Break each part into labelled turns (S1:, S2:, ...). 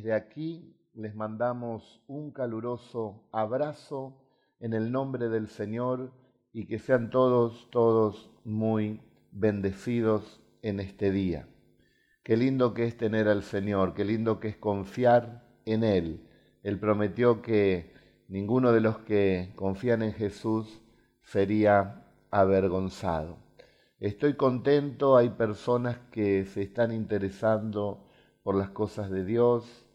S1: desde aquí les mandamos un caluroso abrazo en el nombre del Señor y que sean todos, todos muy bendecidos en este día. Qué lindo que es tener al Señor, qué lindo que es confiar en Él. Él prometió que ninguno de los que confían en Jesús sería avergonzado. Estoy contento, hay personas que se están interesando por las cosas de Dios,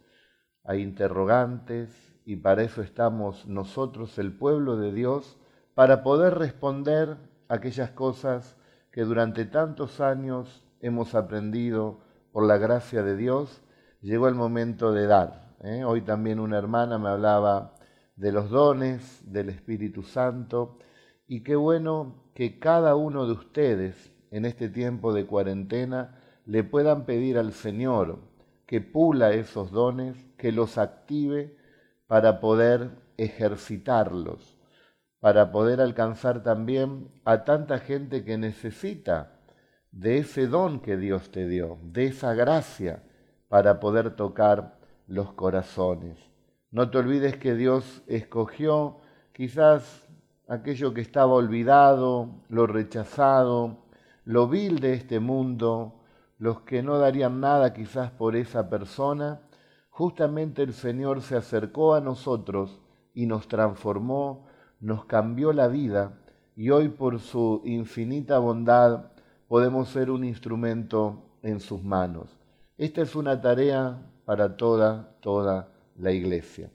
S1: hay interrogantes y para eso estamos nosotros, el pueblo de Dios, para poder responder aquellas cosas que durante tantos años hemos aprendido por la gracia de Dios. Llegó el momento de dar. ¿eh? Hoy también una hermana me hablaba de los dones del Espíritu Santo y qué bueno que cada uno de ustedes en este tiempo de cuarentena le puedan pedir al Señor que pula esos dones, que los active para poder ejercitarlos, para poder alcanzar también a tanta gente que necesita de ese don que Dios te dio, de esa gracia para poder tocar los corazones. No te olvides que Dios escogió quizás aquello que estaba olvidado, lo rechazado, lo vil de este mundo, los que no darían nada quizás por esa persona, justamente el Señor se acercó a nosotros y nos transformó, nos cambió la vida y hoy por su infinita bondad podemos ser un instrumento en sus manos. Esta es una tarea para toda, toda la iglesia.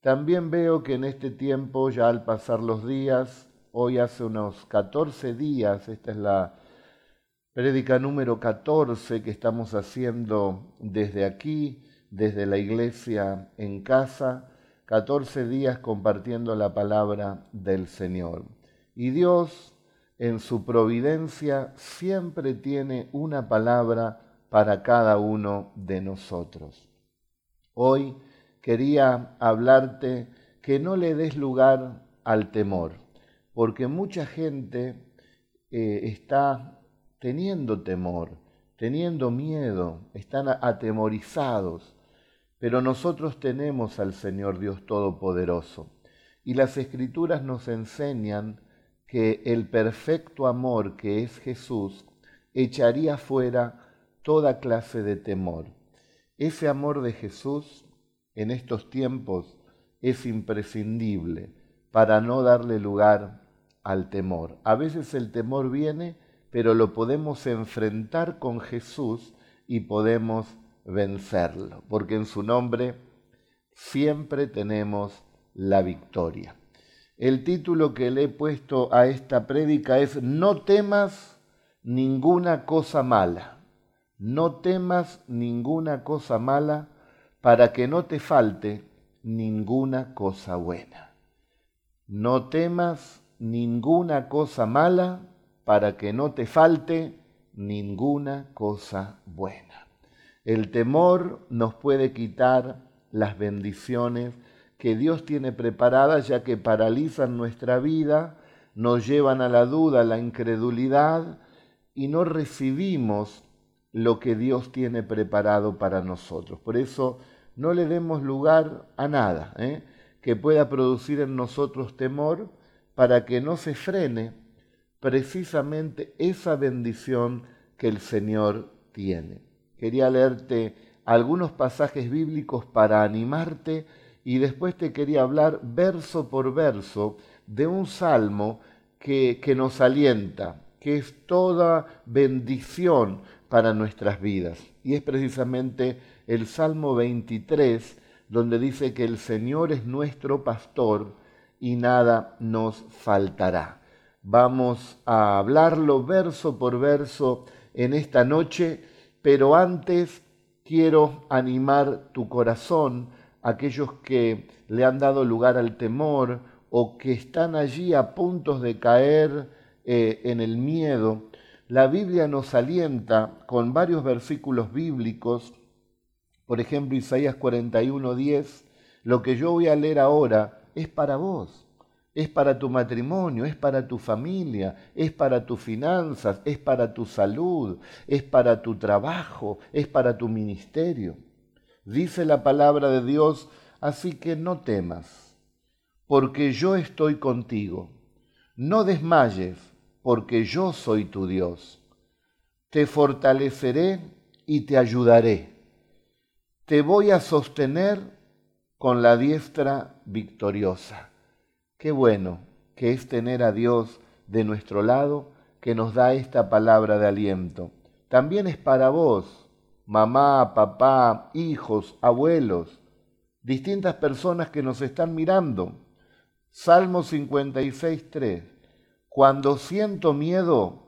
S1: También veo que en este tiempo, ya al pasar los días, hoy hace unos 14 días, esta es la prédica número 14 que estamos haciendo desde aquí, desde la iglesia en casa, 14 días compartiendo la palabra del Señor. Y Dios, en su providencia, siempre tiene una palabra para cada uno de nosotros. Hoy quería hablarte que no le des lugar al temor, porque mucha gente eh, está teniendo temor, teniendo miedo, están atemorizados, pero nosotros tenemos al Señor Dios Todopoderoso. Y las escrituras nos enseñan que el perfecto amor que es Jesús echaría fuera toda clase de temor. Ese amor de Jesús en estos tiempos es imprescindible para no darle lugar al temor. A veces el temor viene, pero lo podemos enfrentar con Jesús y podemos vencerlo, porque en su nombre siempre tenemos la victoria. El título que le he puesto a esta prédica es No temas ninguna cosa mala. No temas ninguna cosa mala para que no te falte ninguna cosa buena. No temas ninguna cosa mala para que no te falte ninguna cosa buena. El temor nos puede quitar las bendiciones que Dios tiene preparadas ya que paralizan nuestra vida, nos llevan a la duda, a la incredulidad y no recibimos lo que Dios tiene preparado para nosotros. Por eso no le demos lugar a nada ¿eh? que pueda producir en nosotros temor para que no se frene precisamente esa bendición que el Señor tiene. Quería leerte algunos pasajes bíblicos para animarte y después te quería hablar verso por verso de un salmo que, que nos alienta, que es toda bendición para nuestras vidas. Y es precisamente el Salmo 23, donde dice que el Señor es nuestro pastor y nada nos faltará. Vamos a hablarlo verso por verso en esta noche, pero antes quiero animar tu corazón, aquellos que le han dado lugar al temor o que están allí a punto de caer eh, en el miedo. La Biblia nos alienta con varios versículos bíblicos, por ejemplo Isaías 41:10, lo que yo voy a leer ahora es para vos es para tu matrimonio, es para tu familia, es para tus finanzas, es para tu salud, es para tu trabajo, es para tu ministerio. Dice la palabra de Dios, así que no temas, porque yo estoy contigo. No desmayes, porque yo soy tu Dios. Te fortaleceré y te ayudaré. Te voy a sostener con la diestra victoriosa. Qué bueno que es tener a Dios de nuestro lado que nos da esta palabra de aliento. También es para vos, mamá, papá, hijos, abuelos, distintas personas que nos están mirando. Salmo 56, 3. Cuando siento miedo,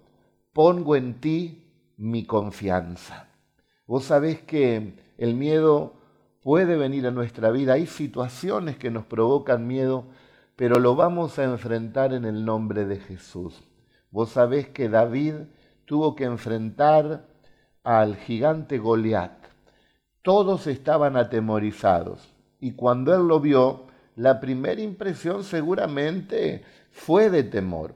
S1: pongo en ti mi confianza. Vos sabés que el miedo puede venir a nuestra vida. Hay situaciones que nos provocan miedo, pero lo vamos a enfrentar en el nombre de Jesús. Vos sabés que David tuvo que enfrentar al gigante Goliat. Todos estaban atemorizados y cuando él lo vio, la primera impresión seguramente fue de temor,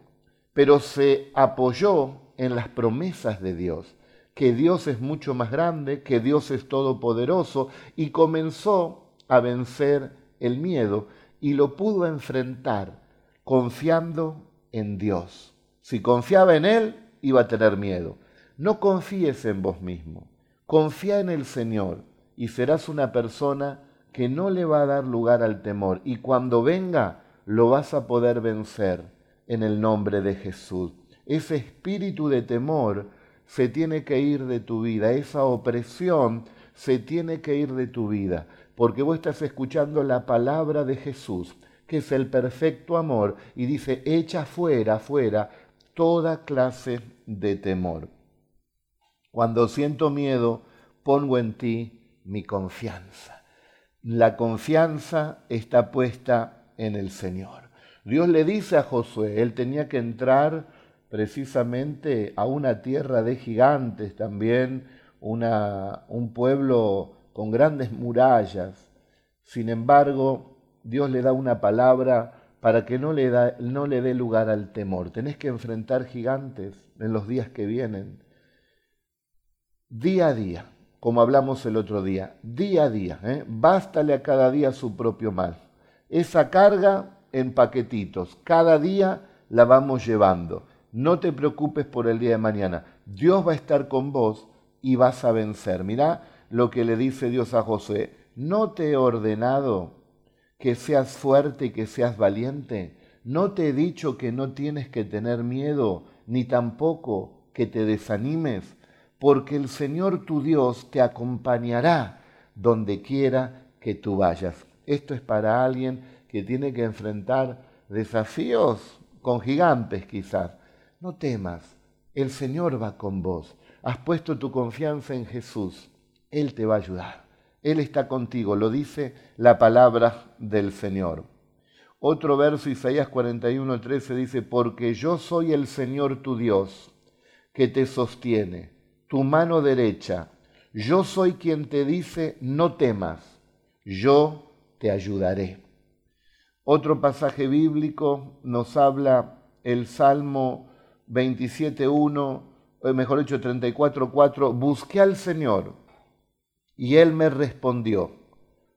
S1: pero se apoyó en las promesas de Dios, que Dios es mucho más grande, que Dios es todopoderoso, y comenzó a vencer el miedo y lo pudo enfrentar confiando en Dios. Si confiaba en Él, iba a tener miedo. No confíes en vos mismo, confía en el Señor y serás una persona que no le va a dar lugar al temor y cuando venga lo vas a poder vencer en el nombre de Jesús. Ese espíritu de temor se tiene que ir de tu vida, esa opresión se tiene que ir de tu vida, porque vos estás escuchando la palabra de Jesús, que es el perfecto amor, y dice, echa fuera, fuera toda clase de temor. Cuando siento miedo, pongo en ti mi confianza. La confianza está puesta en el Señor. Dios le dice a Josué, él tenía que entrar precisamente a una tierra de gigantes también, una, un pueblo con grandes murallas. Sin embargo, Dios le da una palabra para que no le, da, no le dé lugar al temor. Tenés que enfrentar gigantes en los días que vienen día a día, como hablamos el otro día, día a día, ¿eh? bástale a cada día su propio mal. Esa carga en paquetitos, cada día la vamos llevando. No te preocupes por el día de mañana. Dios va a estar con vos y vas a vencer. Mirá lo que le dice Dios a José. ¿No te he ordenado que seas fuerte y que seas valiente? ¿No te he dicho que no tienes que tener miedo, ni tampoco que te desanimes? porque el Señor tu Dios te acompañará donde quiera que tú vayas. Esto es para alguien que tiene que enfrentar desafíos con gigantes quizás. No temas, el Señor va con vos. Has puesto tu confianza en Jesús. Él te va a ayudar. Él está contigo, lo dice la palabra del Señor. Otro verso, Isaías 41, 13, dice, porque yo soy el Señor tu Dios, que te sostiene tu mano derecha. Yo soy quien te dice, no temas, yo te ayudaré. Otro pasaje bíblico nos habla el Salmo 27.1, eh, mejor dicho 34.4, busqué al Señor y Él me respondió,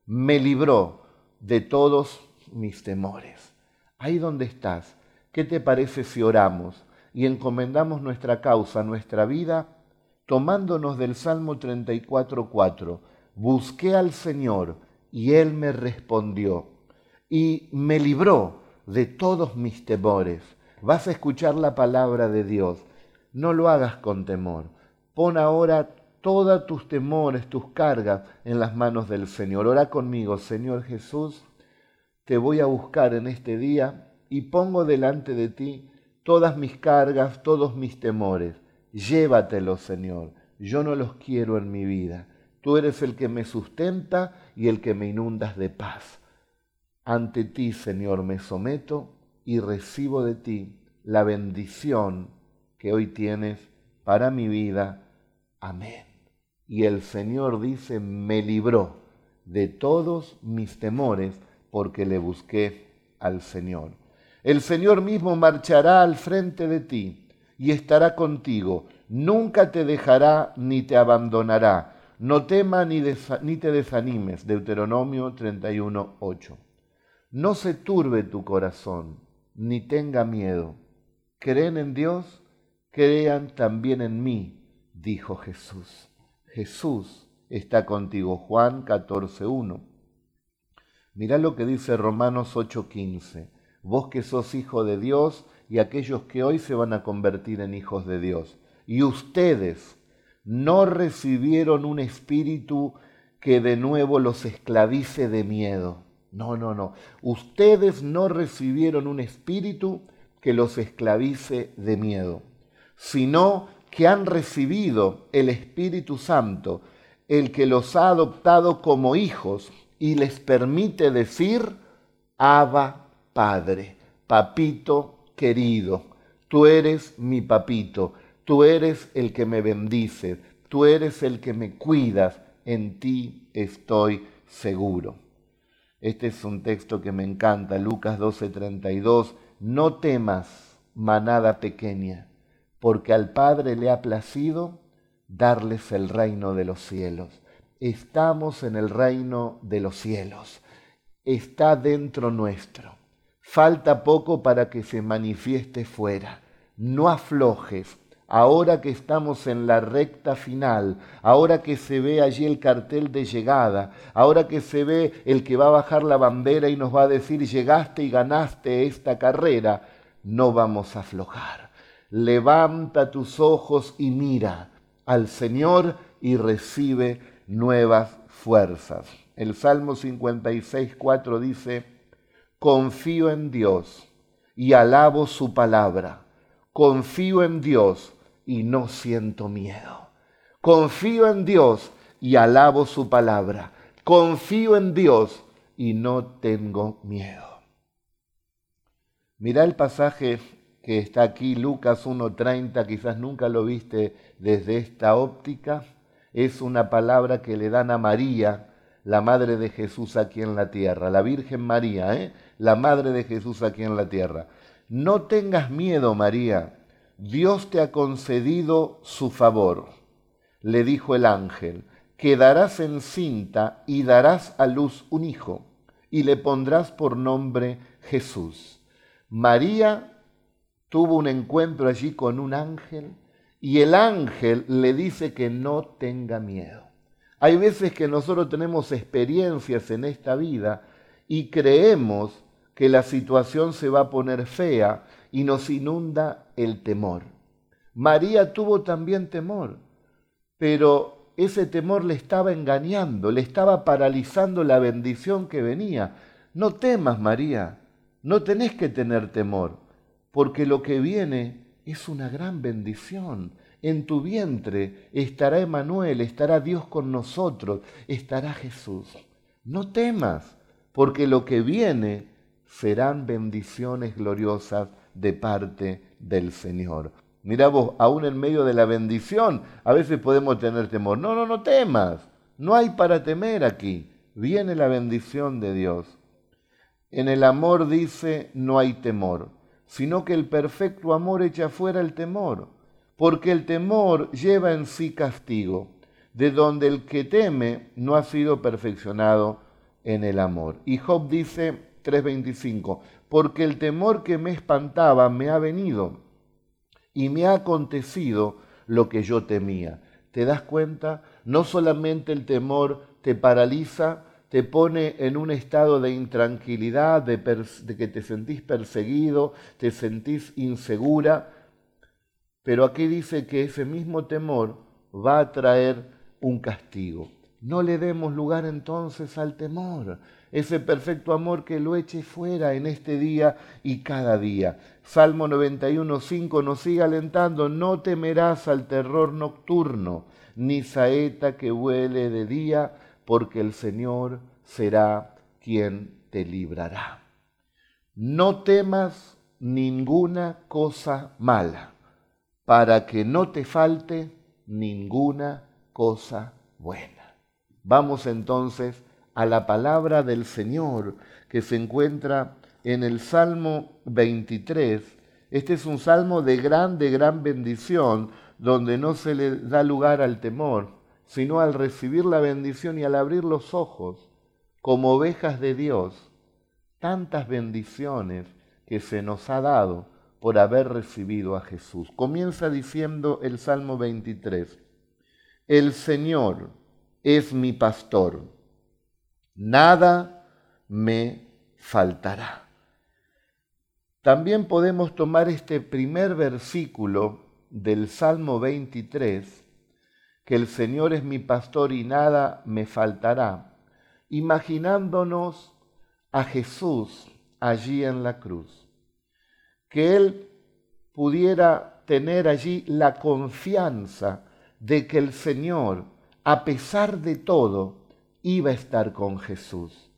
S1: me libró de todos mis temores. Ahí donde estás, ¿qué te parece si oramos y encomendamos nuestra causa, nuestra vida tomándonos del Salmo 34.4, busqué al Señor y Él me respondió y me libró de todos mis temores. Vas a escuchar la palabra de Dios. No lo hagas con temor. Pon ahora todos tus temores, tus cargas en las manos del Señor. Ora conmigo, Señor Jesús, te voy a buscar en este día y pongo delante de ti todas mis cargas, todos mis temores llévatelos, Señor. Yo no los quiero en mi vida. Tú eres el que me sustenta y el que me inundas de paz. Ante ti, Señor, me someto y recibo de ti la bendición que hoy tienes para mi vida. Amén. Y el Señor dice, me libró de todos mis temores porque le busqué al Señor. El Señor mismo marchará al frente de ti y estará contigo. Nunca te dejará ni te abandonará. No temas ni, ni te desanimes. Deuteronomio 31, 8. No se turbe tu corazón, ni tenga miedo. Creen en Dios, crean también en mí, dijo Jesús. Jesús está contigo. Juan 14, 1. Mirá lo que dice Romanos 8:15. Vos que sos hijo de Dios y aquellos que hoy se van a convertir en hijos de Dios. Y ustedes no recibieron un espíritu que de nuevo los esclavice de miedo. No, no, no. Ustedes no recibieron un espíritu que los esclavice de miedo, sino que han recibido el Espíritu Santo, el que los ha adoptado como hijos y les permite decir, Abba Padre, papito querido, tú eres mi papito, tú eres el que me bendice, tú eres el que me cuidas, en ti estoy seguro. Este es un texto que me encanta, Lucas 12:32, no temas, manada pequeña, porque al Padre le ha placido darles el reino de los cielos. Estamos en el reino de los cielos, está dentro nuestro. Falta poco para que se manifieste fuera. No aflojes. Ahora que estamos en la recta final, ahora que se ve allí el cartel de llegada, ahora que se ve el que va a bajar la bandera y nos va a decir llegaste y ganaste esta carrera, no vamos a aflojar. Levanta tus ojos y mira al Señor y recibe nuevas fuerzas. El Salmo 56, 4 dice, confío en Dios y alabo su palabra. Confío en Dios y no siento miedo. Confío en Dios y alabo su palabra. Confío en Dios y no tengo miedo. Mira el pasaje que está aquí, Lucas 1.30, quizás nunca lo viste desde esta óptica. Es una palabra que le dan a María, la madre de Jesús aquí en la tierra, la Virgen María, ¿eh? la madre de Jesús aquí en la tierra. No tengas miedo, María, Dios te ha concedido su favor, le dijo el ángel, quedarás encinta y darás a luz un hijo, y le pondrás por nombre Jesús. María tuvo un encuentro allí con un ángel y el ángel le dice que no tenga miedo. Hay veces que nosotros tenemos experiencias en esta vida y creemos que la situación se va a poner fea y nos inunda el temor. María tuvo también temor, pero ese temor le estaba engañando, le estaba paralizando la bendición que venía. No temas, María, no tenés que tener temor, porque lo que viene es una gran bendición. En tu vientre estará Emanuel, estará Dios con nosotros, estará Jesús. No temas, porque lo que viene serán bendiciones gloriosas de parte del Señor. Mira vos, aún en medio de la bendición, a veces podemos tener temor. No, no, no temas. No hay para temer aquí. Viene la bendición de Dios. En el amor dice, no hay temor, sino que el perfecto amor echa fuera el temor, porque el temor lleva en sí castigo, de donde el que teme no ha sido perfeccionado en el amor. Y Job dice 3:25, porque el temor que me espantaba me ha venido y me ha acontecido lo que yo temía. ¿Te das cuenta? No solamente el temor te paraliza, te pone en un estado de intranquilidad, de, que te sentís perseguido, te sentís insegura, pero aquí dice que ese mismo temor va a traer un castigo. No le demos lugar entonces al temor, ese perfecto amor que lo eche fuera en este día y cada día. Salmo 91.5 nos sigue alentando, no temerás al terror nocturno, ni saeta que huele de día, porque el Señor será quien te librará. No temas ninguna cosa mala, para que no te falte ninguna cosa buena. Vamos entonces a la palabra del Señor que se encuentra en el Salmo 23. Este es un salmo de gran, de gran bendición, donde no se le da lugar al temor, sino al recibir la bendición y al abrir los ojos como ovejas de Dios, tantas bendiciones que se nos ha dado por haber recibido a Jesús. Comienza diciendo el Salmo 23, el Señor es mi pastor, nada me faltará. También podemos tomar este primer versículo del Salmo 23, que el Señor es mi pastor y nada me faltará, imaginándonos a Jesús allí en la cruz, que Él pudiera tener allí la confianza de que el Señor, a pesar de todo, iba a estar con Jesús.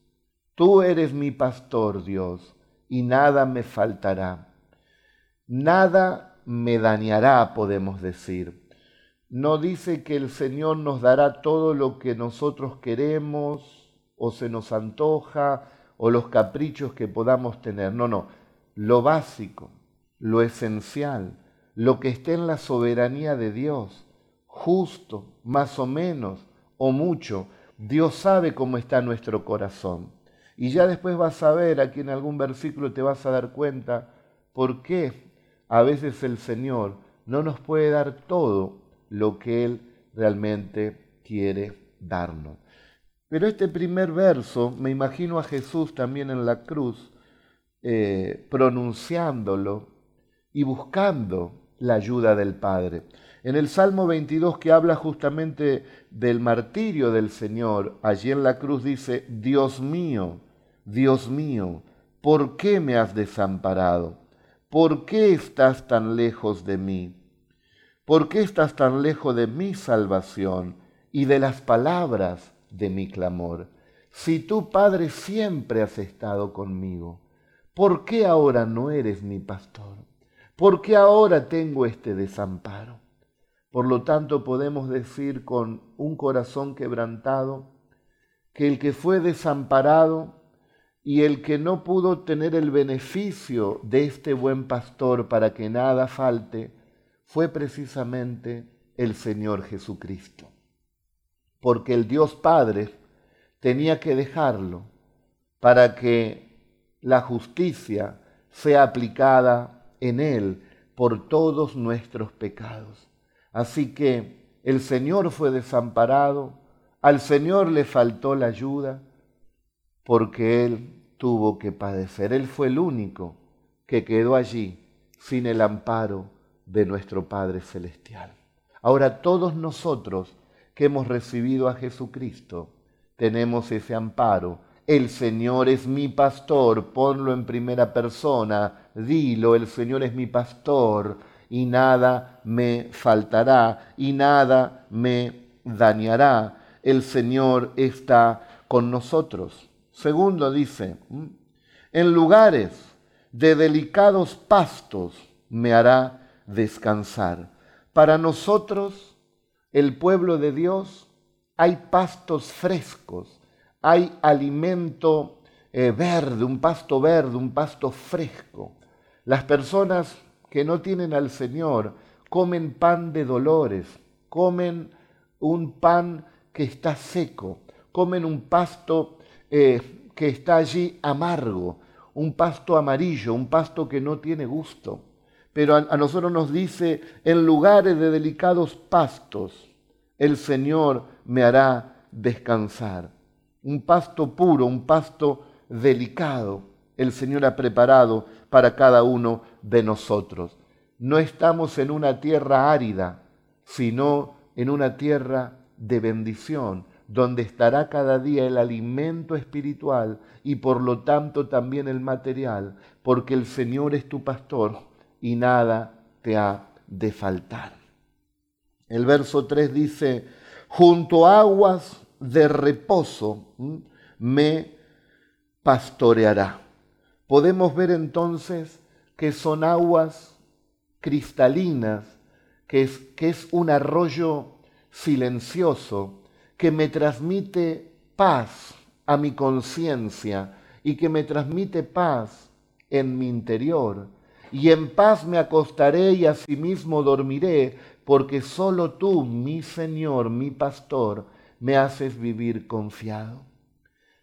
S1: Tú eres mi pastor, Dios, y nada me faltará. Nada me dañará, podemos decir. No dice que el Señor nos dará todo lo que nosotros queremos o se nos antoja o los caprichos que podamos tener. No, no. Lo básico, lo esencial, lo que esté en la soberanía de Dios, justo, más o menos, o mucho. Dios sabe cómo está nuestro corazón. Y ya después vas a ver, aquí en algún versículo te vas a dar cuenta por qué a veces el Señor no nos puede dar todo lo que Él realmente quiere darnos. Pero este primer verso, me imagino a Jesús también en la cruz, eh, pronunciándolo y buscando la ayuda del Padre. En el Salmo 22 que habla justamente del martirio del Señor, allí en la cruz dice, Dios mío, Dios mío, ¿por qué me has desamparado? ¿Por qué estás tan lejos de mí? ¿Por qué estás tan lejos de mi salvación y de las palabras de mi clamor? Si tú, Padre, siempre has estado conmigo, ¿por qué ahora no eres mi pastor? ¿Por qué ahora tengo este desamparo? Por lo tanto, podemos decir con un corazón quebrantado que el que fue desamparado y el que no pudo tener el beneficio de este buen pastor para que nada falte, fue precisamente el Señor Jesucristo. Porque el Dios Padre tenía que dejarlo para que la justicia sea aplicada en Él por todos nuestros pecados. Así que el Señor fue desamparado, al Señor le faltó la ayuda, porque Él tuvo que padecer. Él fue el único que quedó allí sin el amparo de nuestro Padre Celestial. Ahora todos nosotros que hemos recibido a Jesucristo tenemos ese amparo. El Señor es mi pastor, ponlo en primera persona, dilo, el Señor es mi pastor y nada me faltará y nada me dañará. El Señor está con nosotros. Segundo dice, en lugares de delicados pastos me hará descansar. Para nosotros, el pueblo de Dios, hay pastos frescos, hay alimento eh, verde, un pasto verde, un pasto fresco. Las personas que no tienen al Señor comen pan de dolores, comen un pan que está seco, comen un pasto eh, que está allí amargo, un pasto amarillo, un pasto que no tiene gusto. Pero a, a nosotros nos dice, en lugares de delicados pastos, el Señor me hará descansar. Un pasto puro, un pasto delicado, el Señor ha preparado para cada uno de nosotros. No estamos en una tierra árida, sino en una tierra de bendición, donde estará cada día el alimento espiritual y por lo tanto también el material, porque el Señor es tu pastor y nada te ha de faltar. El verso 3 dice, junto a aguas de reposo me pastoreará. Podemos ver entonces que son aguas cristalinas, que es, que es un arroyo silencioso que me transmite paz a mi conciencia y que me transmite paz en mi interior. Y en paz me acostaré y asimismo dormiré, porque solo tú, mi Señor, mi pastor, me haces vivir confiado.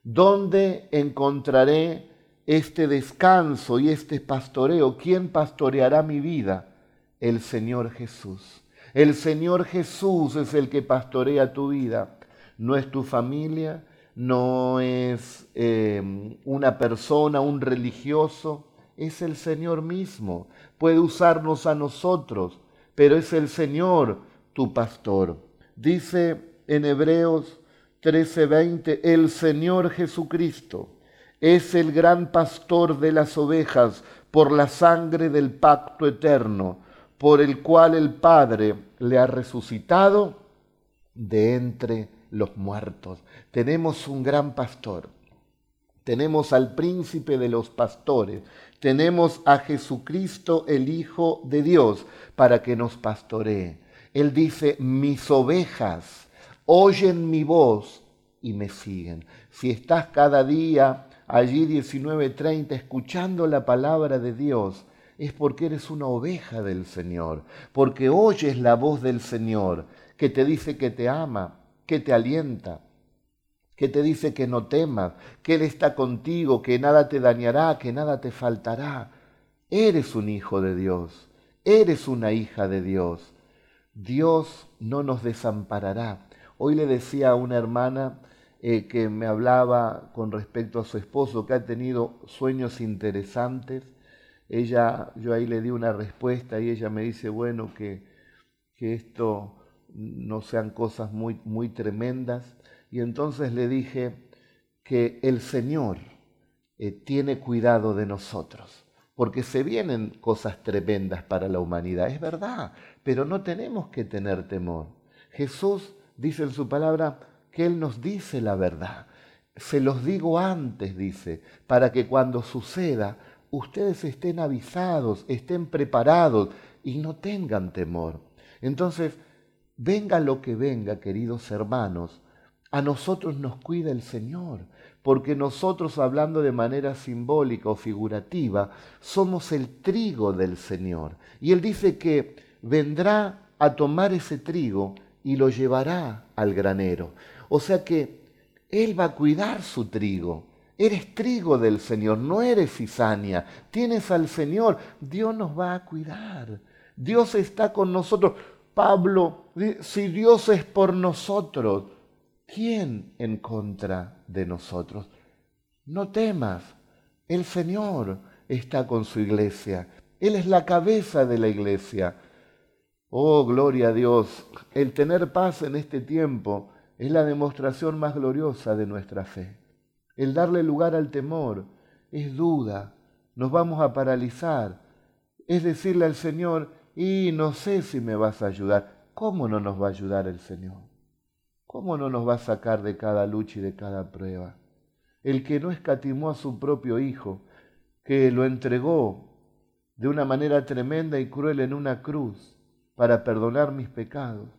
S1: ¿Dónde encontraré este descanso y este pastoreo? ¿Quién pastoreará mi vida? El Señor Jesús. El Señor Jesús es el que pastorea tu vida. No es tu familia, no es eh, una persona, un religioso, es el Señor mismo. Puede usarnos a nosotros, pero es el Señor tu pastor. Dice en Hebreos 13:20, el Señor Jesucristo es el gran pastor de las ovejas por la sangre del pacto eterno, por el cual el Padre le ha resucitado de entre los muertos. Tenemos un gran pastor. Tenemos al príncipe de los pastores. Tenemos a Jesucristo, el Hijo de Dios, para que nos pastoree. Él dice, mis ovejas oyen mi voz y me siguen. Si estás cada día allí 19:30 escuchando la palabra de Dios, es porque eres una oveja del Señor, porque oyes la voz del Señor que te dice que te ama, que te alienta, que te dice que no temas, que Él está contigo, que nada te dañará, que nada te faltará. Eres un hijo de Dios, eres una hija de Dios. Dios no nos desamparará. Hoy le decía a una hermana eh, que me hablaba con respecto a su esposo, que ha tenido sueños interesantes. Ella, yo ahí le di una respuesta y ella me dice, bueno, que, que esto no sean cosas muy, muy tremendas. Y entonces le dije que el Señor eh, tiene cuidado de nosotros, porque se vienen cosas tremendas para la humanidad, es verdad, pero no tenemos que tener temor. Jesús dice en su palabra que Él nos dice la verdad. Se los digo antes, dice, para que cuando suceda ustedes estén avisados, estén preparados y no tengan temor. Entonces, Venga lo que venga, queridos hermanos, a nosotros nos cuida el Señor, porque nosotros, hablando de manera simbólica o figurativa, somos el trigo del Señor. Y Él dice que vendrá a tomar ese trigo y lo llevará al granero. O sea que Él va a cuidar su trigo. Eres trigo del Señor, no eres cizaña. Tienes al Señor. Dios nos va a cuidar. Dios está con nosotros. Pablo, si Dios es por nosotros, ¿quién en contra de nosotros? No temas, el Señor está con su iglesia, Él es la cabeza de la iglesia. Oh, gloria a Dios, el tener paz en este tiempo es la demostración más gloriosa de nuestra fe. El darle lugar al temor es duda, nos vamos a paralizar, es decirle al Señor, y no sé si me vas a ayudar. ¿Cómo no nos va a ayudar el Señor? ¿Cómo no nos va a sacar de cada lucha y de cada prueba? El que no escatimó a su propio Hijo, que lo entregó de una manera tremenda y cruel en una cruz para perdonar mis pecados.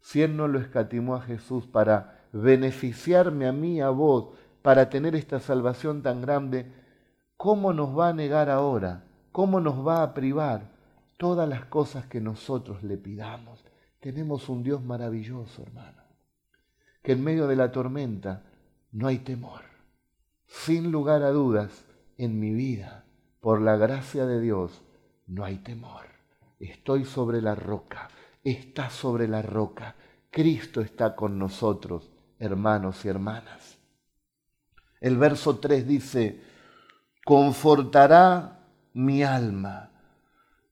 S1: Si Él no lo escatimó a Jesús para beneficiarme a mí, a vos, para tener esta salvación tan grande, ¿cómo nos va a negar ahora? ¿Cómo nos va a privar? todas las cosas que nosotros le pidamos. Tenemos un Dios maravilloso, hermano, que en medio de la tormenta no hay temor. Sin lugar a dudas, en mi vida, por la gracia de Dios, no hay temor. Estoy sobre la roca, está sobre la roca. Cristo está con nosotros, hermanos y hermanas. El verso 3 dice, confortará mi alma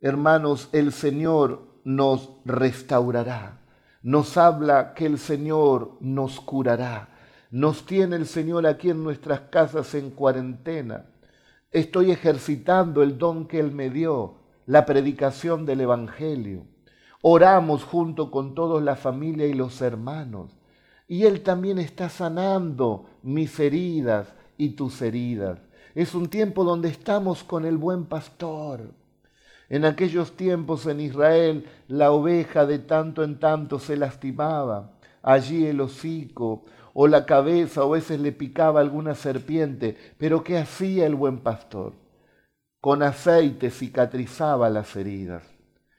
S1: hermanos, el Señor nos restaurará. Nos habla que el Señor nos curará. Nos tiene el Señor aquí en nuestras casas en cuarentena. Estoy ejercitando el don que Él me dio, la predicación del Evangelio. Oramos junto con toda la familia y los hermanos. Y Él también está sanando mis heridas y tus heridas. Es un tiempo donde estamos con el buen pastor en aquellos tiempos en Israel la oveja de tanto en tanto se lastimaba, allí el hocico o la cabeza o a veces le picaba alguna serpiente, pero ¿qué hacía el buen pastor? Con aceite cicatrizaba las heridas.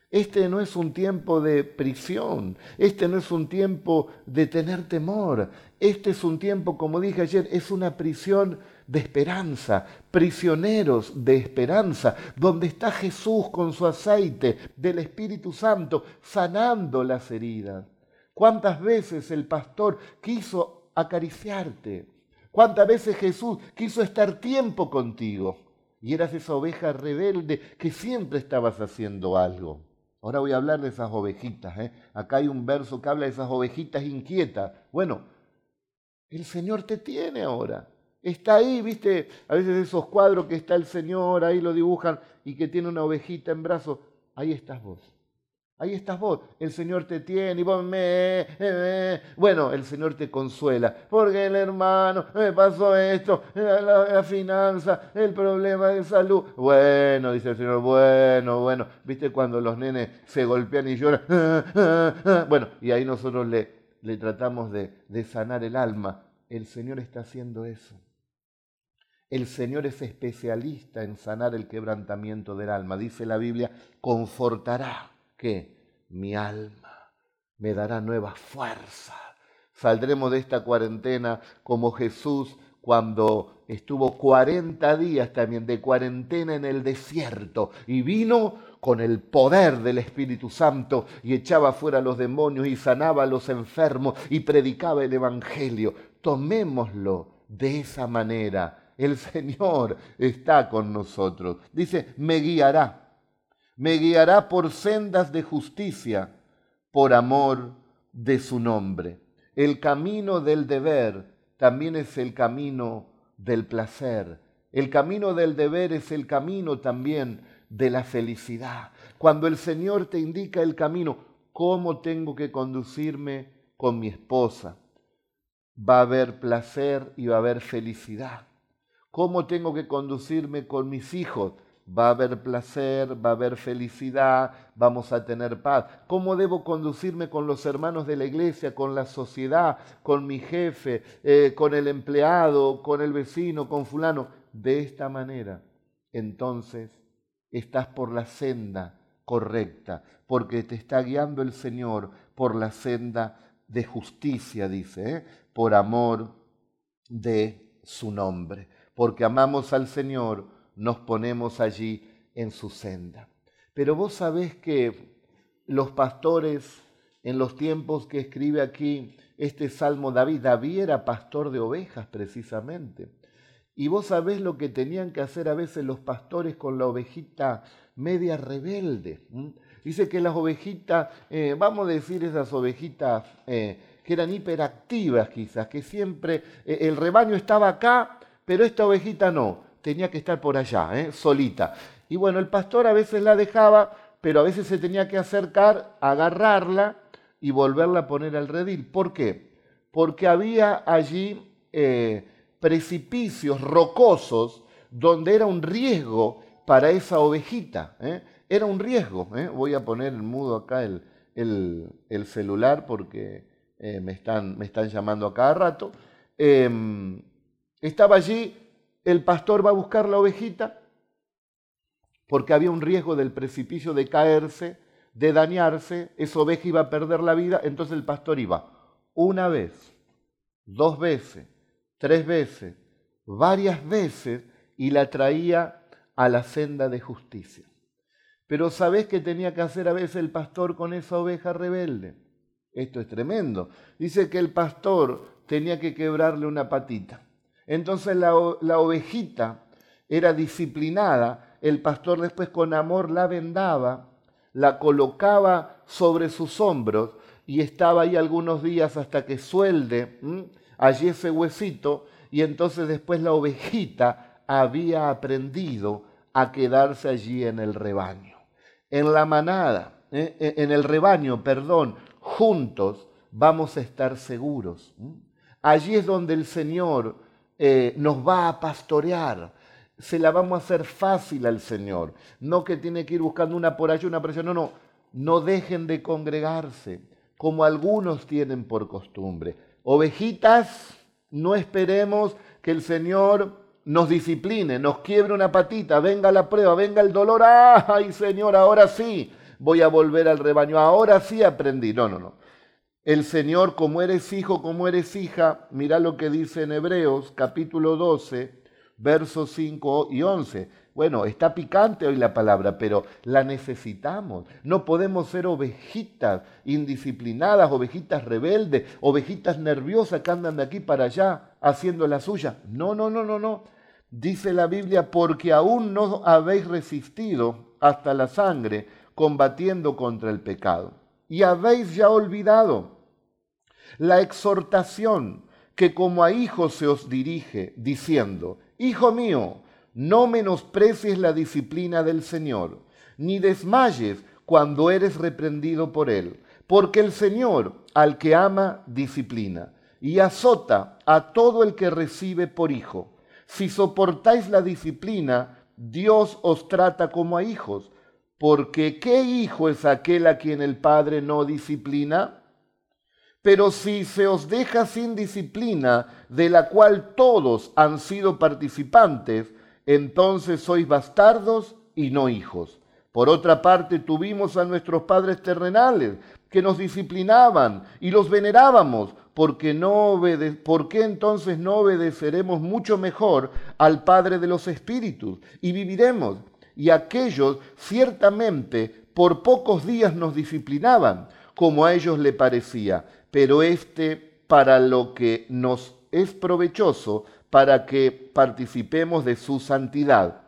S1: Este no es un tiempo de prisión, este no es un tiempo de tener temor, este es un tiempo, como dije ayer, es una prisión de esperanza, prisioneros de esperanza, donde está Jesús con su aceite del Espíritu Santo sanando las heridas. ¿Cuántas veces el pastor quiso acariciarte? ¿Cuántas veces Jesús quiso estar tiempo contigo? Y eras esa oveja rebelde que siempre estabas haciendo algo. Ahora voy a hablar de esas ovejitas. ¿eh? Acá hay un verso que habla de esas ovejitas inquietas. Bueno, el Señor te tiene ahora. Está ahí, viste, a veces esos cuadros que está el Señor, ahí lo dibujan y que tiene una ovejita en brazos. Ahí estás vos. Ahí estás vos. El Señor te tiene y vos me, me. Bueno, el Señor te consuela. Porque el hermano me pasó esto, la, la, finanza, el problema de salud. Bueno, dice el Señor, bueno, bueno. ¿Viste cuando los nenes se golpean y lloran? Bueno, y ahí nosotros le, tratamos de sanar el alma. El Señor está haciendo eso. El Señor es especialista en sanar el quebrantamiento del alma. Dice la Biblia, confortará que mi alma me dará nueva fuerza. Saldremos de esta cuarentena como Jesús cuando estuvo 40 días también de cuarentena en el desierto y vino con el poder del Espíritu Santo y echaba fuera a los demonios y sanaba a los enfermos y predicaba el Evangelio. Tomémoslo de esa manera. El Señor está con nosotros. Dice, me guiará me guiará por sendas de justicia, por amor de su nombre. El camino del deber también es el camino del placer. El camino del deber es el camino también de la felicidad. Cuando el Señor te indica el camino, cómo tengo que conducirme con mi esposa, va a haber placer y va a haber felicidad. ¿Cómo tengo que conducirme con mis hijos? va a haber placer, va a haber felicidad, vamos a tener paz. ¿Cómo debo conducirme con los hermanos de la iglesia, con la sociedad, con mi jefe, eh, con el empleado, con el vecino, con fulano? De esta manera, entonces estás por la senda correcta, porque te está guiando el Señor por la senda de justicia, dice, ¿eh? por amor de su nombre, porque amamos al Señor nos ponemos allí en su senda. Pero vos sabés que los pastores en los tiempos que escribe aquí este Salmo David, David era pastor de ovejas precisamente. Y vos sabés lo que tenían que hacer a veces los pastores con la ovejita media rebelde. Dice que las ovejitas, eh, vamos a decir esas ovejitas eh, que eran hiperactivas quizás, que siempre eh, el rebaño estaba acá, pero esta ovejita no tenía que estar por allá, ¿eh? solita. Y bueno, el pastor a veces la dejaba, pero a veces se tenía que acercar, agarrarla y volverla a poner al redil. ¿Por qué? Porque había allí eh, precipicios rocosos donde era un riesgo para esa ovejita. ¿eh? Era un riesgo. Voy a poner en mudo acá el, el, celular porque me, están, me están llamando a cada rato. Estaba allí el pastor va a buscar la ovejita porque había un riesgo del precipicio de caerse, de dañarse, esa oveja iba a perder la vida, entonces el pastor iba una vez, dos veces, tres veces, varias veces y la traía a la senda de justicia. Pero ¿sabés qué tenía que hacer a veces el pastor con esa oveja rebelde? Esto es tremendo. Dice que el pastor tenía que quebrarle una patita. Entonces la, ovejita era disciplinada, el pastor después con amor la vendaba, la colocaba sobre sus hombros y estaba ahí algunos días hasta que suelde allí ese huesito y entonces después la ovejita había aprendido a quedarse allí en el rebaño. En la manada, ¿eh? e, en el rebaño, perdón, juntos vamos a estar seguros. Allí es donde el Señor eh, nos va a pastorear. Se la vamos a hacer fácil al Señor. No que tiene que ir buscando una por allá, una por allá. No, no. No dejen de congregarse, como algunos tienen por costumbre. Ovejitas, no esperemos que el Señor nos discipline, nos quiebre una patita, venga la prueba, venga el dolor. ¡Ay, Señor, ahora sí! voy a volver al rebaño, ahora sí aprendí. No, no, no. El Señor, como eres hijo, como eres hija, mira lo que dice en Hebreos capítulo 12, versos 5 y 11. Bueno, está picante hoy la palabra, pero la necesitamos. No podemos ser ovejitas indisciplinadas, ovejitas rebeldes, ovejitas nerviosas que andan de aquí para allá haciendo la suya. No, no, no, no, no. Dice la Biblia, porque aún no habéis resistido hasta la sangre combatiendo contra el pecado y habéis ya olvidado la exhortación que como a hijos se os dirige, diciendo, Hijo mío, no menosprecies la disciplina del Señor, ni desmayes cuando eres reprendido por Él, porque el Señor al que ama disciplina y azota a todo el que recibe por hijo. Si soportáis la disciplina, Dios os trata como a hijos porque ¿qué hijo es aquel a quien el Padre no disciplina? Pero si se os deja sin disciplina, de la cual todos han sido participantes, entonces sois bastardos y no hijos. Por otra parte, tuvimos a nuestros padres terrenales que nos disciplinaban y los venerábamos, porque ¿por qué entonces no obedeceremos mucho mejor al Padre de los Espíritus y viviremos? Y aquellos ciertamente por pocos días nos disciplinaban, como a ellos le parecía, pero este para lo que nos es provechoso, para que participemos de su santidad.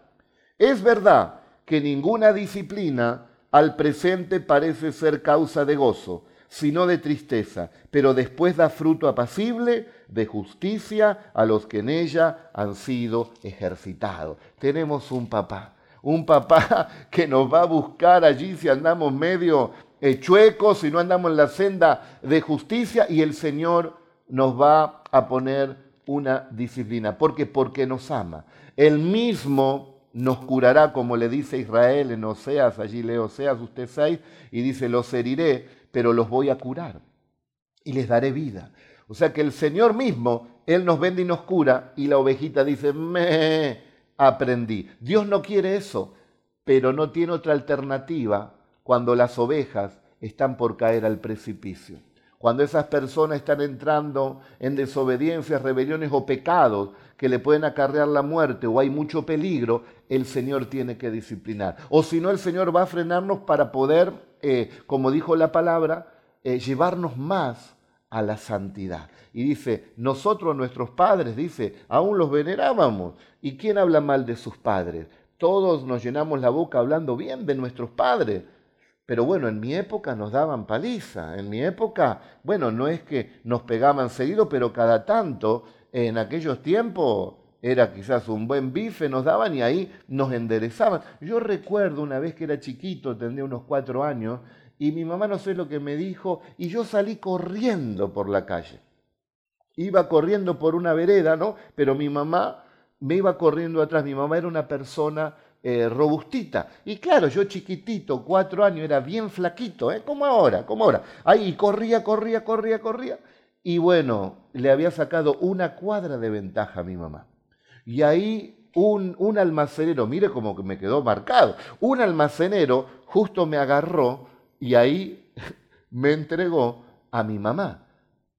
S1: Es verdad que ninguna disciplina al presente parece ser causa de gozo, sino de tristeza, pero después da fruto apacible de justicia a los que en ella han sido ejercitados. Tenemos un papá un papá que nos va a buscar allí si andamos medio chuecos, si no andamos en la senda de justicia y el Señor nos va a poner una disciplina. ¿Por qué? Porque nos ama. Él mismo nos curará, como le dice Israel en Oseas, allí leo Oseas, usted sabe, y dice, los heriré, pero los voy a curar y les daré vida. O sea que el Señor mismo, Él nos vende y nos cura, y la ovejita dice, me, aprendí. Dios no quiere eso, pero no tiene otra alternativa cuando las ovejas están por caer al precipicio. Cuando esas personas están entrando en desobediencias, rebeliones o pecados que le pueden acarrear la muerte o hay mucho peligro, el Señor tiene que disciplinar. O si no, el Señor va a frenarnos para poder, eh, como dijo la palabra, eh, llevarnos más a la santidad. Y dice, nosotros nuestros padres, dice, aún los venerábamos. ¿Y quién habla mal de sus padres? Todos nos llenamos la boca hablando bien de nuestros padres. Pero bueno, en mi época nos daban paliza. En mi época, bueno, no es que nos pegaban seguido, pero cada tanto, en aquellos tiempos, era quizás un buen bife, nos daban y ahí nos enderezaban. Yo recuerdo una vez que era chiquito, tendría unos cuatro años, y mi mamá no sé lo que me dijo, y yo salí corriendo por la calle. Iba corriendo por una vereda, ¿no? Pero mi mamá me iba corriendo atrás. Mi mamá era una persona eh, robustita. Y claro, yo chiquitito, cuatro años, era bien flaquito, ¿eh? Como ahora, como ahora. Ahí corría, corría, corría, corría. Y bueno, le había sacado una cuadra de ventaja a mi mamá. Y ahí un, un almacenero, mire cómo me quedó marcado, un almacenero justo me agarró y ahí me entregó a mi mamá.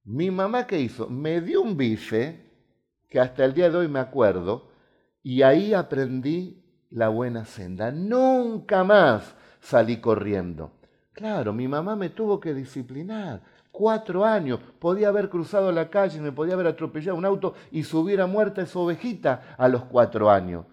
S1: Mi mamá, ¿qué hizo? Me dio un bife, que hasta el día de hoy me acuerdo, y ahí aprendí la buena senda. Nunca más salí corriendo. Claro, mi mamá me tuvo que disciplinar. Cuatro años, podía haber cruzado la calle, me podía haber atropellado un auto y se hubiera muerto esa ovejita a los cuatro años.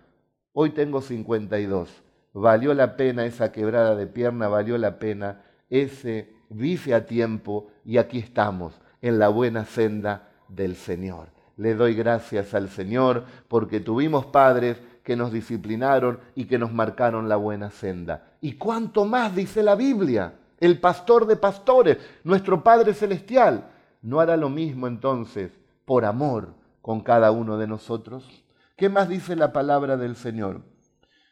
S1: Hoy tengo 52 valió la pena esa quebrada de pierna, valió la pena ese bife a tiempo y aquí estamos en la buena senda del Señor. Le doy gracias al Señor porque tuvimos padres que nos disciplinaron y que nos marcaron la buena senda. ¿Y cuánto más dice la Biblia? El pastor de pastores, nuestro Padre Celestial, ¿no hará lo mismo entonces por amor con cada uno de nosotros? ¿Qué más dice la palabra del Señor?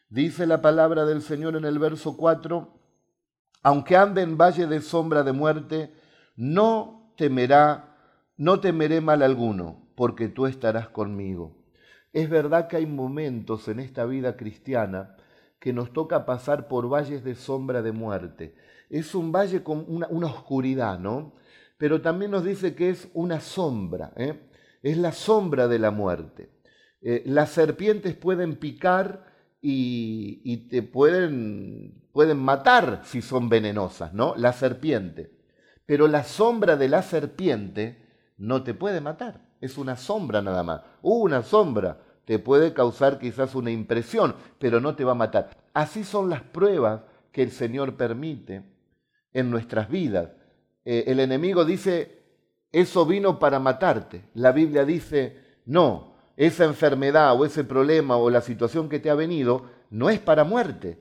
S1: Dice la palabra del Señor en el verso 4, aunque ande en valle de sombra de muerte, no temerá, no temeré mal alguno, porque tú estarás conmigo. Es verdad que hay momentos en esta vida cristiana que nos toca pasar por valles de sombra de muerte. Es un valle con una, oscuridad, ¿no? Pero también nos dice que es una sombra, ¿eh? es la sombra de la muerte. Eh, las serpientes pueden picar y, te pueden, pueden matar si son venenosas, ¿no? La serpiente. Pero la sombra de la serpiente no te puede matar. Es una sombra nada más. Una sombra te puede causar quizás una impresión, pero no te va a matar. Así son las pruebas que el Señor permite en nuestras vidas. Eh, el enemigo dice, eso vino para matarte. La Biblia dice, no, esa enfermedad o ese problema o la situación que te ha venido no es para muerte,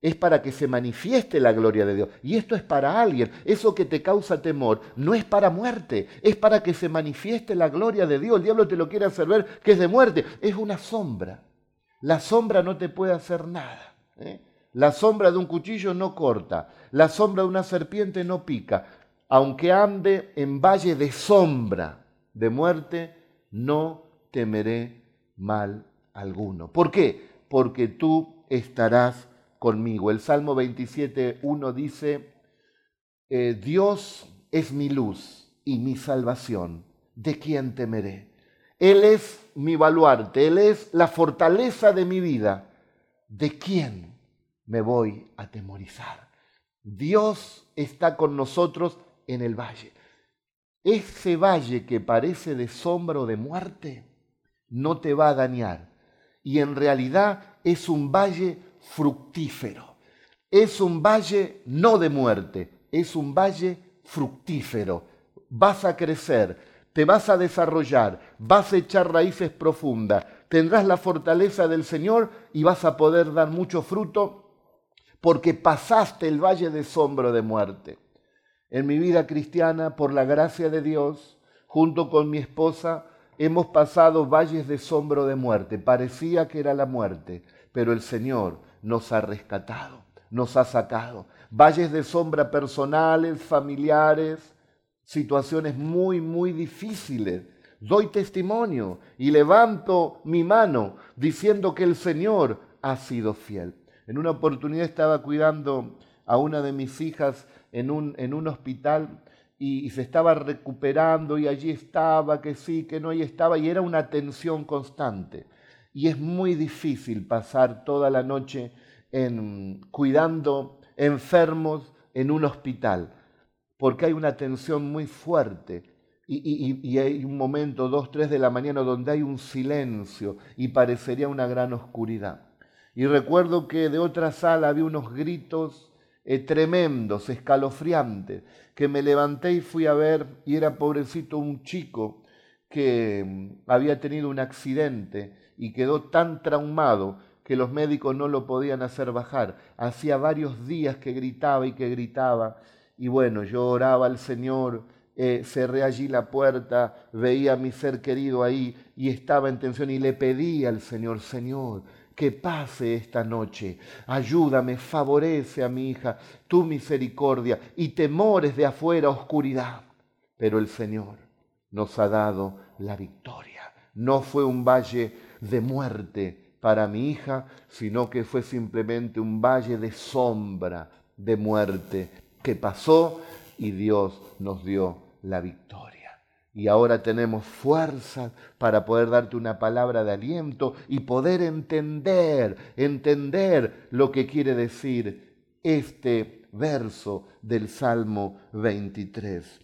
S1: es para que se manifieste la gloria de Dios. Y esto es para alguien. Eso que te causa temor no es para muerte, es para que se manifieste la gloria de Dios. El diablo te lo quiere hacer ver que es de muerte. Es una sombra. La sombra no te puede hacer nada. ¿eh? La sombra de un cuchillo no corta. La sombra de una serpiente no pica. Aunque ande en valle de sombra de muerte, no temeré mal alguno. ¿Por qué? Porque tú estarás conmigo. El Salmo 27, 1 dice, eh, Dios es mi luz y mi salvación. ¿De quién temeré? Él es mi baluarte, Él es la fortaleza de mi vida. ¿De quién me voy a temorizar? Dios está con nosotros en el valle. Ese valle que parece de sombra o de muerte, no te va a dañar. Y en realidad es un valle fructífero. Es un valle no de muerte, es un valle fructífero. Vas a crecer, te vas a desarrollar, vas a echar raíces profundas, tendrás la fortaleza del Señor y vas a poder dar mucho fruto porque pasaste el valle de sombra de muerte. En mi vida cristiana, por la gracia de Dios, junto con mi esposa, hemos pasado valles de sombro de muerte. Parecía que era la muerte, pero el Señor nos ha rescatado, nos ha sacado. Valles de sombra personales, familiares, situaciones muy, muy difíciles. Doy testimonio y levanto mi mano diciendo que el Señor ha sido fiel. En una oportunidad estaba cuidando a una de mis hijas en un, en un hospital y, se estaba recuperando y allí estaba, que sí, que no, y estaba, y era una tensión constante. Y es muy difícil pasar toda la noche en, cuidando enfermos en un hospital, porque hay una tensión muy fuerte. Y, y, hay un momento, dos, tres de la mañana, donde hay un silencio y parecería una gran oscuridad. Y recuerdo que de otra sala había unos gritos eh, tremendos, escalofriantes, que me levanté y fui a ver, y era pobrecito un chico que mm, había tenido un accidente y quedó tan traumado que los médicos no lo podían hacer bajar. Hacía varios días que gritaba y que gritaba, y bueno, yo oraba al Señor, eh, cerré allí la puerta, veía a mi ser querido ahí y estaba en tensión y le pedí al Señor, Señor, que pase esta noche. Ayúdame, favorece a mi hija tu misericordia y temores de afuera oscuridad. Pero el Señor nos ha dado la victoria. No fue un valle de muerte para mi hija, sino que fue simplemente un valle de sombra de muerte que pasó y Dios nos dio la victoria y ahora tenemos fuerza para poder darte una palabra de aliento y poder entender, entender lo que quiere decir este verso del Salmo 23.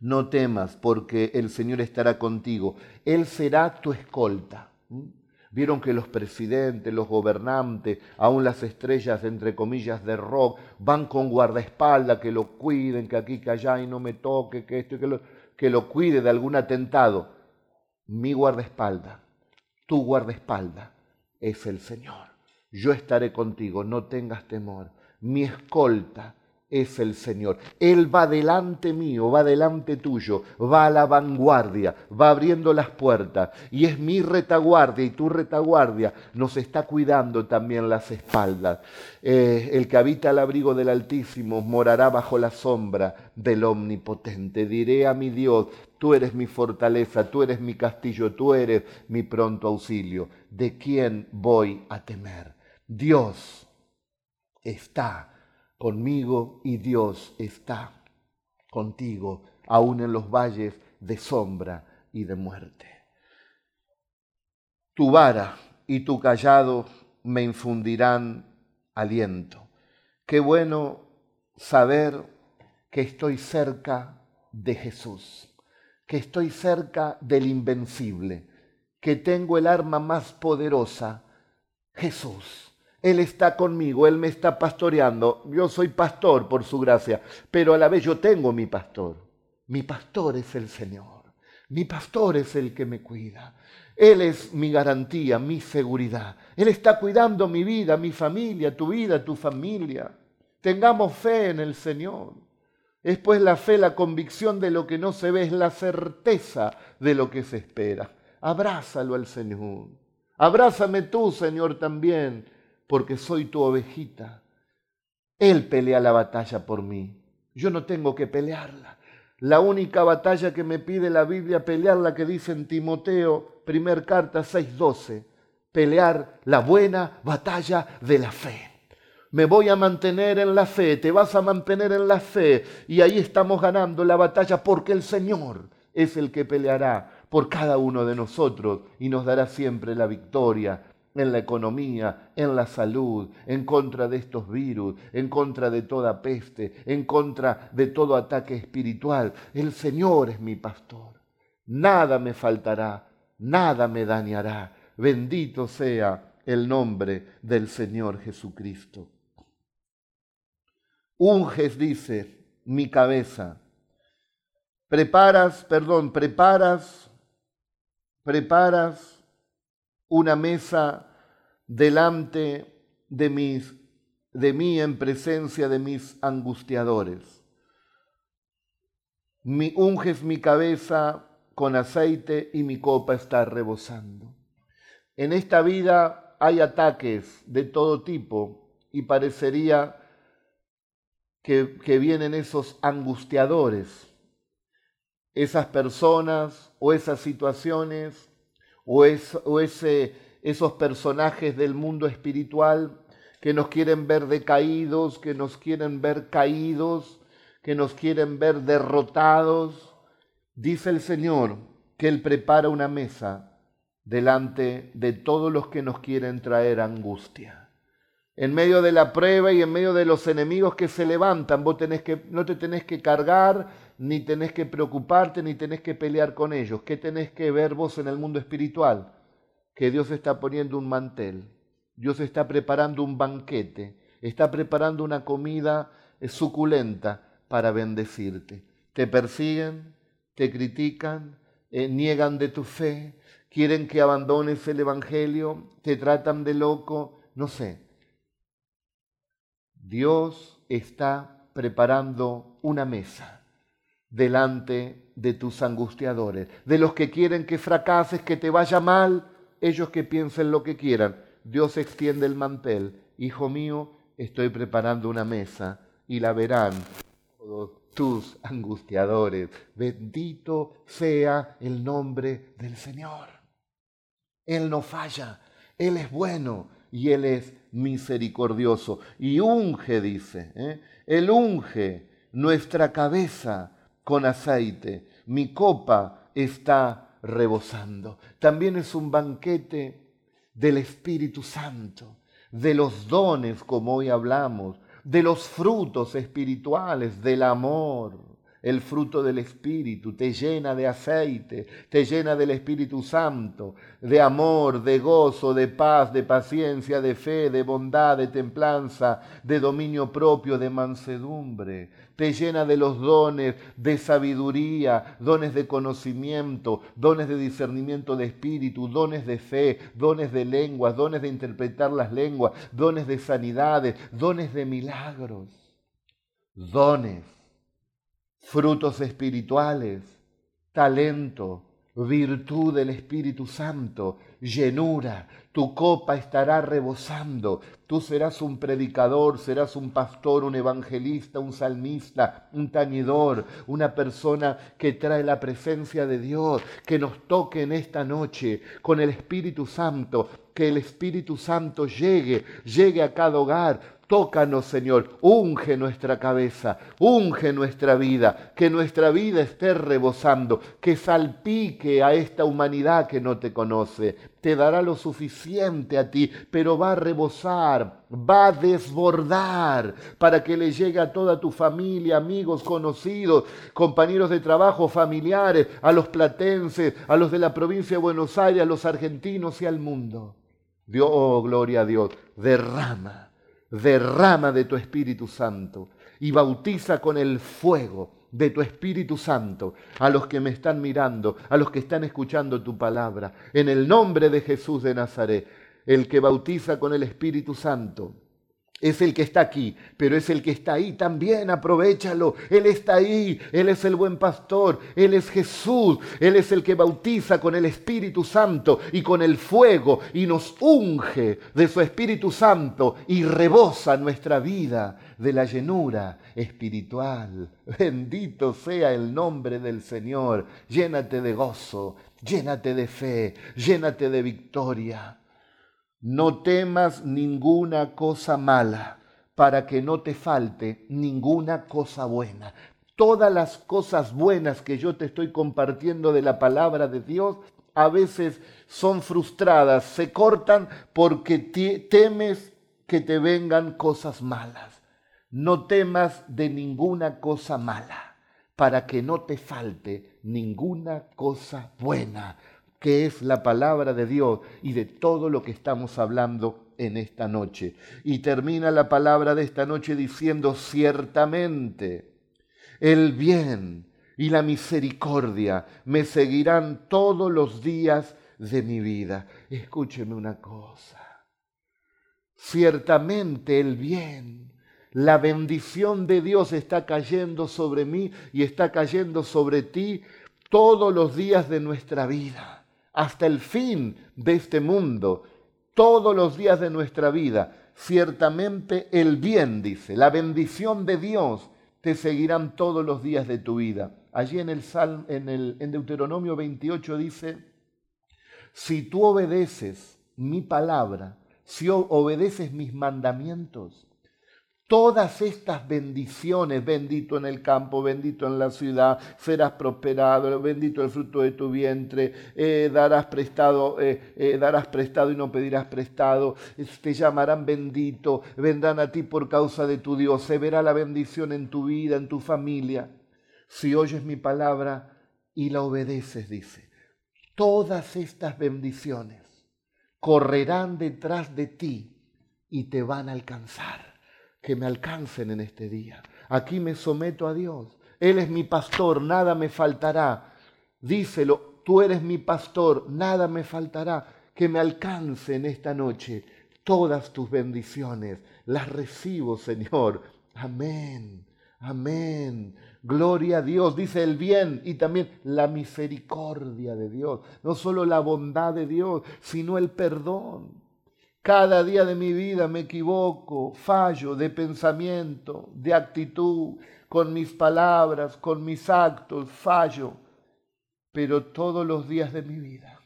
S1: No temas porque el Señor estará contigo. Él será tu escolta. ¿Mm? Vieron que los presidentes, los gobernantes, aún las estrellas, entre comillas, de rock, van con guardaespaldas, que lo cuiden, que aquí, que allá, y no me toque, que esto y que lo que lo cuide de algún atentado, mi guardaespalda, tu guardaespalda es el Señor. Yo estaré contigo, no tengas temor. Mi escolta es el Señor. Él va delante mío, va delante tuyo, va a la vanguardia, va abriendo las puertas y es mi retaguardia y tu retaguardia nos está cuidando también las espaldas. Eh, el que habita al abrigo del Altísimo morará bajo la sombra del Omnipotente. Diré a mi Dios, tú eres mi fortaleza, tú eres mi castillo, tú eres mi pronto auxilio. ¿De quién voy a temer? Dios está conmigo y Dios está contigo, aún en los valles de sombra y de muerte. Tu vara y tu callado me infundirán aliento. Qué bueno saber que estoy cerca de Jesús, que estoy cerca del invencible, que tengo el arma más poderosa, Jesús. Él está conmigo, Él me está pastoreando. Yo soy pastor por su gracia, pero a la vez yo tengo mi pastor. Mi pastor es el Señor. Mi pastor es el que me cuida. Él es mi garantía, mi seguridad. Él está cuidando mi vida, mi familia, tu vida, tu familia. Tengamos fe en el Señor. Es pues la fe, la convicción de lo que no se ve, es la certeza de lo que se espera. Abrázalo al Señor. Abrázame tú, Señor, también porque soy tu ovejita. Él pelea la batalla por mí. Yo no tengo que pelearla. La única batalla que me pide la Biblia pelear, la que dice en Timoteo, primer carta 6:12, pelear la buena batalla de la fe. Me voy a mantener en la fe, te vas a mantener en la fe y ahí estamos ganando la batalla porque el Señor es el que peleará por cada uno de nosotros y nos dará siempre la victoria en la economía, en la salud, en contra de estos virus, en contra de toda peste, en contra de todo ataque espiritual. El Señor es mi pastor. Nada me faltará, nada me dañará. Bendito sea el nombre del Señor Jesucristo. Unges, dice, mi cabeza. Preparas, perdón, preparas, preparas una mesa delante de, mis, de mí en presencia de mis angustiadores. Mi, unges mi cabeza con aceite y mi copa está rebosando. En esta vida hay ataques de todo tipo y parecería que, que vienen esos angustiadores, esas personas o esas situaciones o, o ese esos personajes del mundo espiritual que nos quieren ver decaídos, que nos quieren ver caídos, que nos quieren ver derrotados. Dice el Señor que Él prepara una mesa delante de todos los que nos quieren traer angustia. En medio de la prueba y en medio de los enemigos que se levantan, vos tenés que, no te tenés que cargar, ni tenés que preocuparte, ni tenés que pelear con ellos. ¿Qué tenés que ver vos en el mundo espiritual? que Dios está poniendo un mantel, Dios está preparando un banquete, está preparando una comida eh, suculenta para bendecirte. Te persiguen, te critican, eh, niegan de tu fe, quieren que abandones el Evangelio, te tratan de loco, no sé. Dios está preparando una mesa delante de tus angustiadores, de los que quieren que fracases, que te vaya mal, ellos que piensen lo que quieran. Dios extiende el mantel. Hijo mío, estoy preparando una mesa y la verán todos tus angustiadores. Bendito sea el nombre del Señor. Él no falla, Él es bueno y Él es misericordioso. Y unge, dice, ¿eh? Él unge nuestra cabeza con aceite. Mi copa está rebosando. También es un banquete del Espíritu Santo, de los dones, como hoy hablamos, de los frutos espirituales, del amor, el fruto del Espíritu, te llena de aceite, te llena del Espíritu Santo, de amor, de gozo, de paz, de paciencia, de fe, de bondad, de templanza, de dominio propio, de mansedumbre. Te llena de los dones de sabiduría, dones de conocimiento, dones de discernimiento de espíritu, dones de fe, dones de lenguas, dones de interpretar las lenguas, dones de sanidades, dones de milagros, dones frutos espirituales, talento, virtud del Espíritu Santo, llenura, tu copa estará rebosando, tú serás un predicador, serás un pastor, un evangelista, un salmista, un tañidor, una persona que trae la presencia de Dios, que nos toque en esta noche con el Espíritu Santo, que el Espíritu Santo llegue, llegue a cada hogar, Tócanos, Señor, unge nuestra cabeza, unge nuestra vida, que nuestra vida esté rebosando, que salpique a esta humanidad que no te conoce. Te dará lo suficiente a ti, pero va a rebosar, va a desbordar para que le llegue a toda tu familia, amigos, conocidos, compañeros de trabajo, familiares, a los platenses, a los de la provincia de Buenos Aires, a los argentinos y al mundo. Dios, oh, gloria a Dios, derrama derrama de tu Espíritu Santo y bautiza con el fuego de tu Espíritu Santo a los que me están mirando, a los que están escuchando tu palabra. En el nombre de Jesús de Nazaret, el que bautiza con el Espíritu Santo es el que está aquí, pero es el que está ahí también, aprovechalo. Él está ahí, Él es el buen pastor, Él es Jesús, Él es el que bautiza con el Espíritu Santo y con el fuego y nos unge de su Espíritu Santo y rebosa nuestra vida de la llenura espiritual. Bendito sea el nombre del Señor. Llénate de gozo, llénate de fe, llénate de victoria. No temas ninguna cosa mala, para que no te falte ninguna cosa buena. Todas las cosas buenas que yo te estoy compartiendo de la palabra de Dios a veces son frustradas, se cortan porque temes que te vengan cosas malas. No temas de ninguna cosa mala, para que no te falte ninguna cosa buena que es la palabra de Dios y de todo lo que estamos hablando en esta noche. Y termina la palabra de esta noche diciendo, ciertamente, el bien y la misericordia me seguirán todos los días de mi vida. Escúcheme una cosa. Ciertamente el bien, la bendición de Dios está cayendo sobre mí y está cayendo sobre ti todos los días de nuestra vida hasta el fin de este mundo, todos los días de nuestra vida. Ciertamente el bien, dice, la bendición de Dios te seguirán todos los días de tu vida. Allí en, el Salm, en, el, en Deuteronomio 28 dice, si tú obedeces mi palabra, si obedeces mis mandamientos, Todas estas bendiciones, bendito en el campo, bendito en la ciudad, serás prosperado, bendito el fruto de tu vientre, eh, darás prestado, eh, eh, darás prestado y no pedirás prestado, te llamarán bendito, vendrán a ti por causa de tu Dios, se verá la bendición en tu vida, en tu familia. Si oyes mi palabra y la obedeces, dice, todas estas bendiciones correrán detrás de ti y te van a alcanzar que me alcancen en este día. Aquí me someto a Dios. Él es mi pastor, nada me faltará. Díselo, tú eres mi pastor, nada me faltará. Que me alcance en esta noche todas tus bendiciones. Las recibo, Señor. Amén. Amén. Gloria a Dios, dice el bien y también la misericordia de Dios. No solo la bondad de Dios, sino el perdón. Cada día de mi vida me equivoco, fallo de pensamiento, de actitud, con mis palabras, con mis actos, fallo. Pero todos los días de mi vida,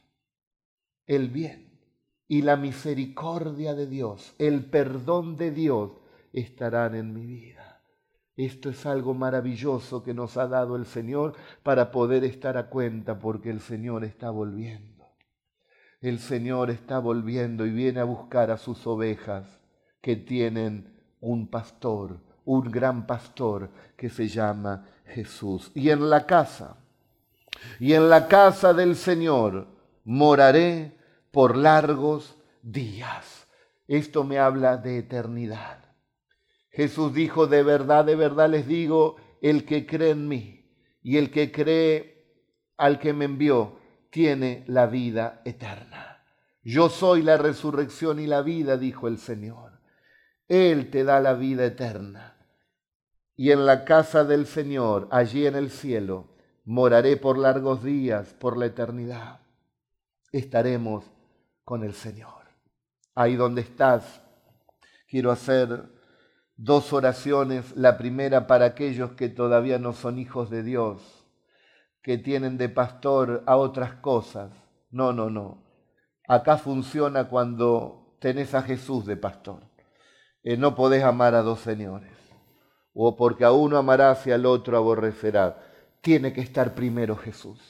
S1: el bien y la misericordia de Dios, el perdón de Dios estarán en mi vida. Esto es algo maravilloso que nos ha dado el Señor para poder estar a cuenta porque el Señor está volviendo el Señor está volviendo y viene a buscar a sus ovejas que tienen un pastor, un gran pastor que se llama Jesús. Y en la casa, y en la casa del Señor moraré por largos días. Esto me habla de eternidad. Jesús dijo, de verdad, de verdad les digo, el que cree en mí y el que cree al que me envió, tiene la vida eterna. Yo soy la resurrección y la vida, dijo el Señor. Él te da la vida eterna. Y en la casa del Señor, allí en el cielo, moraré por largos días, por la eternidad. Estaremos con el Señor. Ahí donde estás, quiero hacer dos oraciones. La primera para aquellos que todavía no son hijos de Dios, que tienen de pastor a otras cosas. No, no, no. Acá funciona cuando tenés a Jesús de pastor. Eh, no podés amar a dos señores. O porque a uno amarás y al otro aborrecerás. Tiene que estar primero Jesús.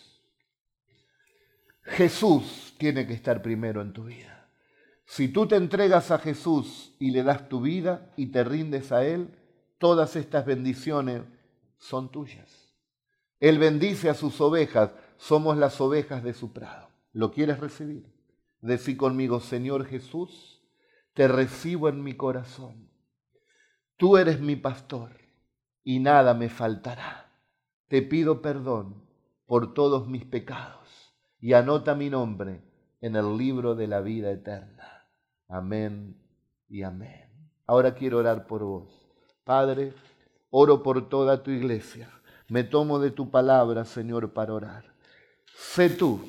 S1: Jesús tiene que estar primero en tu vida. Si tú te entregas a Jesús y le das tu vida y te rindes a Él, todas estas bendiciones son tuyas. Él bendice a sus ovejas, somos las ovejas de su prado. ¿Lo quieres recibir? Decí conmigo, Señor Jesús, te recibo en mi corazón. Tú eres mi pastor y nada me faltará. Te pido perdón por todos mis pecados y anota mi nombre en el libro de la vida eterna. Amén y amén. Ahora quiero orar por vos. Padre, oro por toda tu iglesia. Me tomo de tu palabra, Señor, para orar. Sé tú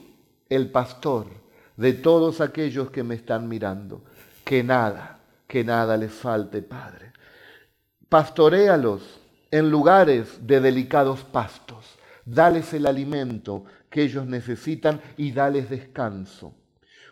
S1: el pastor de todos aquellos que me están mirando. Que nada, que nada les falte, Padre. Pastoréalos en lugares de delicados pastos. Dales el alimento que ellos necesitan y dales descanso.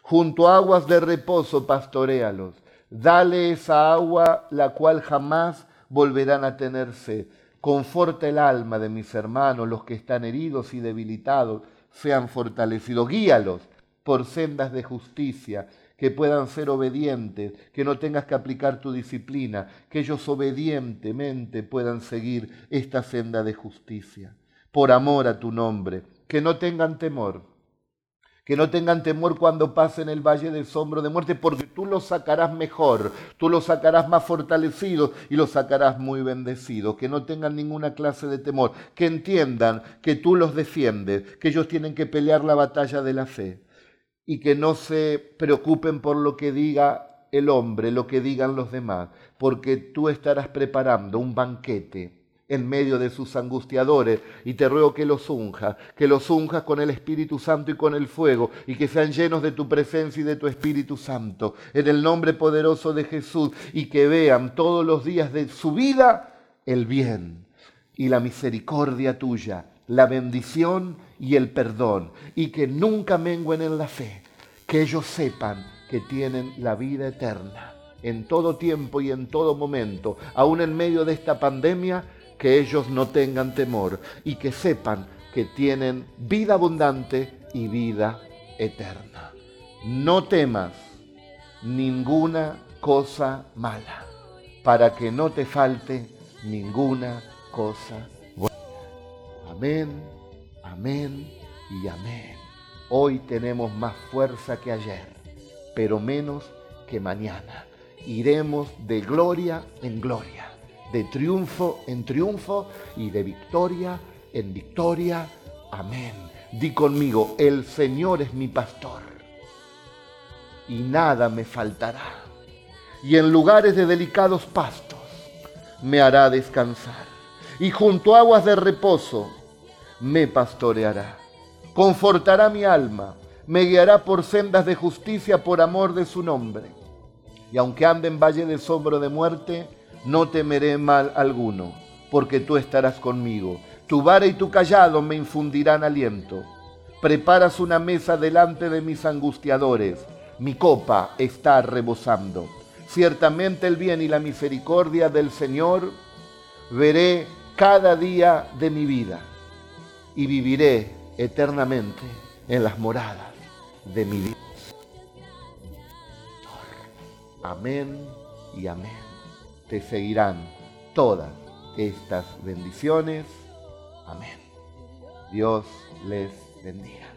S1: Junto a aguas de reposo pastoréalos. Dale esa agua la cual jamás volverán a tener sed. Conforta el alma de mis hermanos, los que están heridos y debilitados, sean fortalecidos. Guíalos por sendas de justicia, que puedan ser obedientes, que no tengas que aplicar tu disciplina, que ellos obedientemente puedan seguir esta senda de justicia, por amor a tu nombre, que no tengan temor, que no tengan temor cuando pasen el valle del sombro de muerte, porque tú los sacarás mejor, tú los sacarás más fortalecidos y los sacarás muy bendecidos, que no tengan ninguna clase de temor, que entiendan que tú los defiendes, que ellos tienen que pelear la batalla de la fe y que no se preocupen por lo que diga el hombre, lo que digan los demás, porque tú estarás preparando un banquete en medio de sus angustiadores y te ruego que los unjas, que los unjas con el Espíritu Santo y con el fuego y que sean llenos de tu presencia y de tu Espíritu Santo, en el nombre poderoso de Jesús y que vean todos los días de su vida el bien y la misericordia tuya la bendición y el perdón, y que nunca menguen en la fe, que ellos sepan que tienen la vida eterna en todo tiempo y en todo momento, aún en medio de esta pandemia, que ellos no tengan temor y que sepan que tienen vida abundante y vida eterna. No temas ninguna cosa mala, para que no te falte ninguna cosa Amén, amén y amén. Hoy tenemos más fuerza que ayer, pero menos que mañana. Iremos de gloria en gloria, de triunfo en triunfo y de victoria en victoria. Amén. Di conmigo, el Señor es mi pastor y nada me faltará. Y en lugares de delicados pastos me hará descansar. Y junto a aguas de reposo me pastoreará. Confortará mi alma, me guiará por sendas de justicia por amor de su nombre. Y aunque ande en valle de sombra de muerte, no temeré mal alguno, porque tú estarás conmigo. Tu vara y tu callado me infundirán aliento. Preparas una mesa delante de mis angustiadores. Mi copa está rebosando. Ciertamente el bien y la misericordia del Señor veré cada día de mi vida y viviré eternamente en las moradas de mi Dios. Amén y amén. Te seguirán todas estas bendiciones. Amén. Dios les bendiga.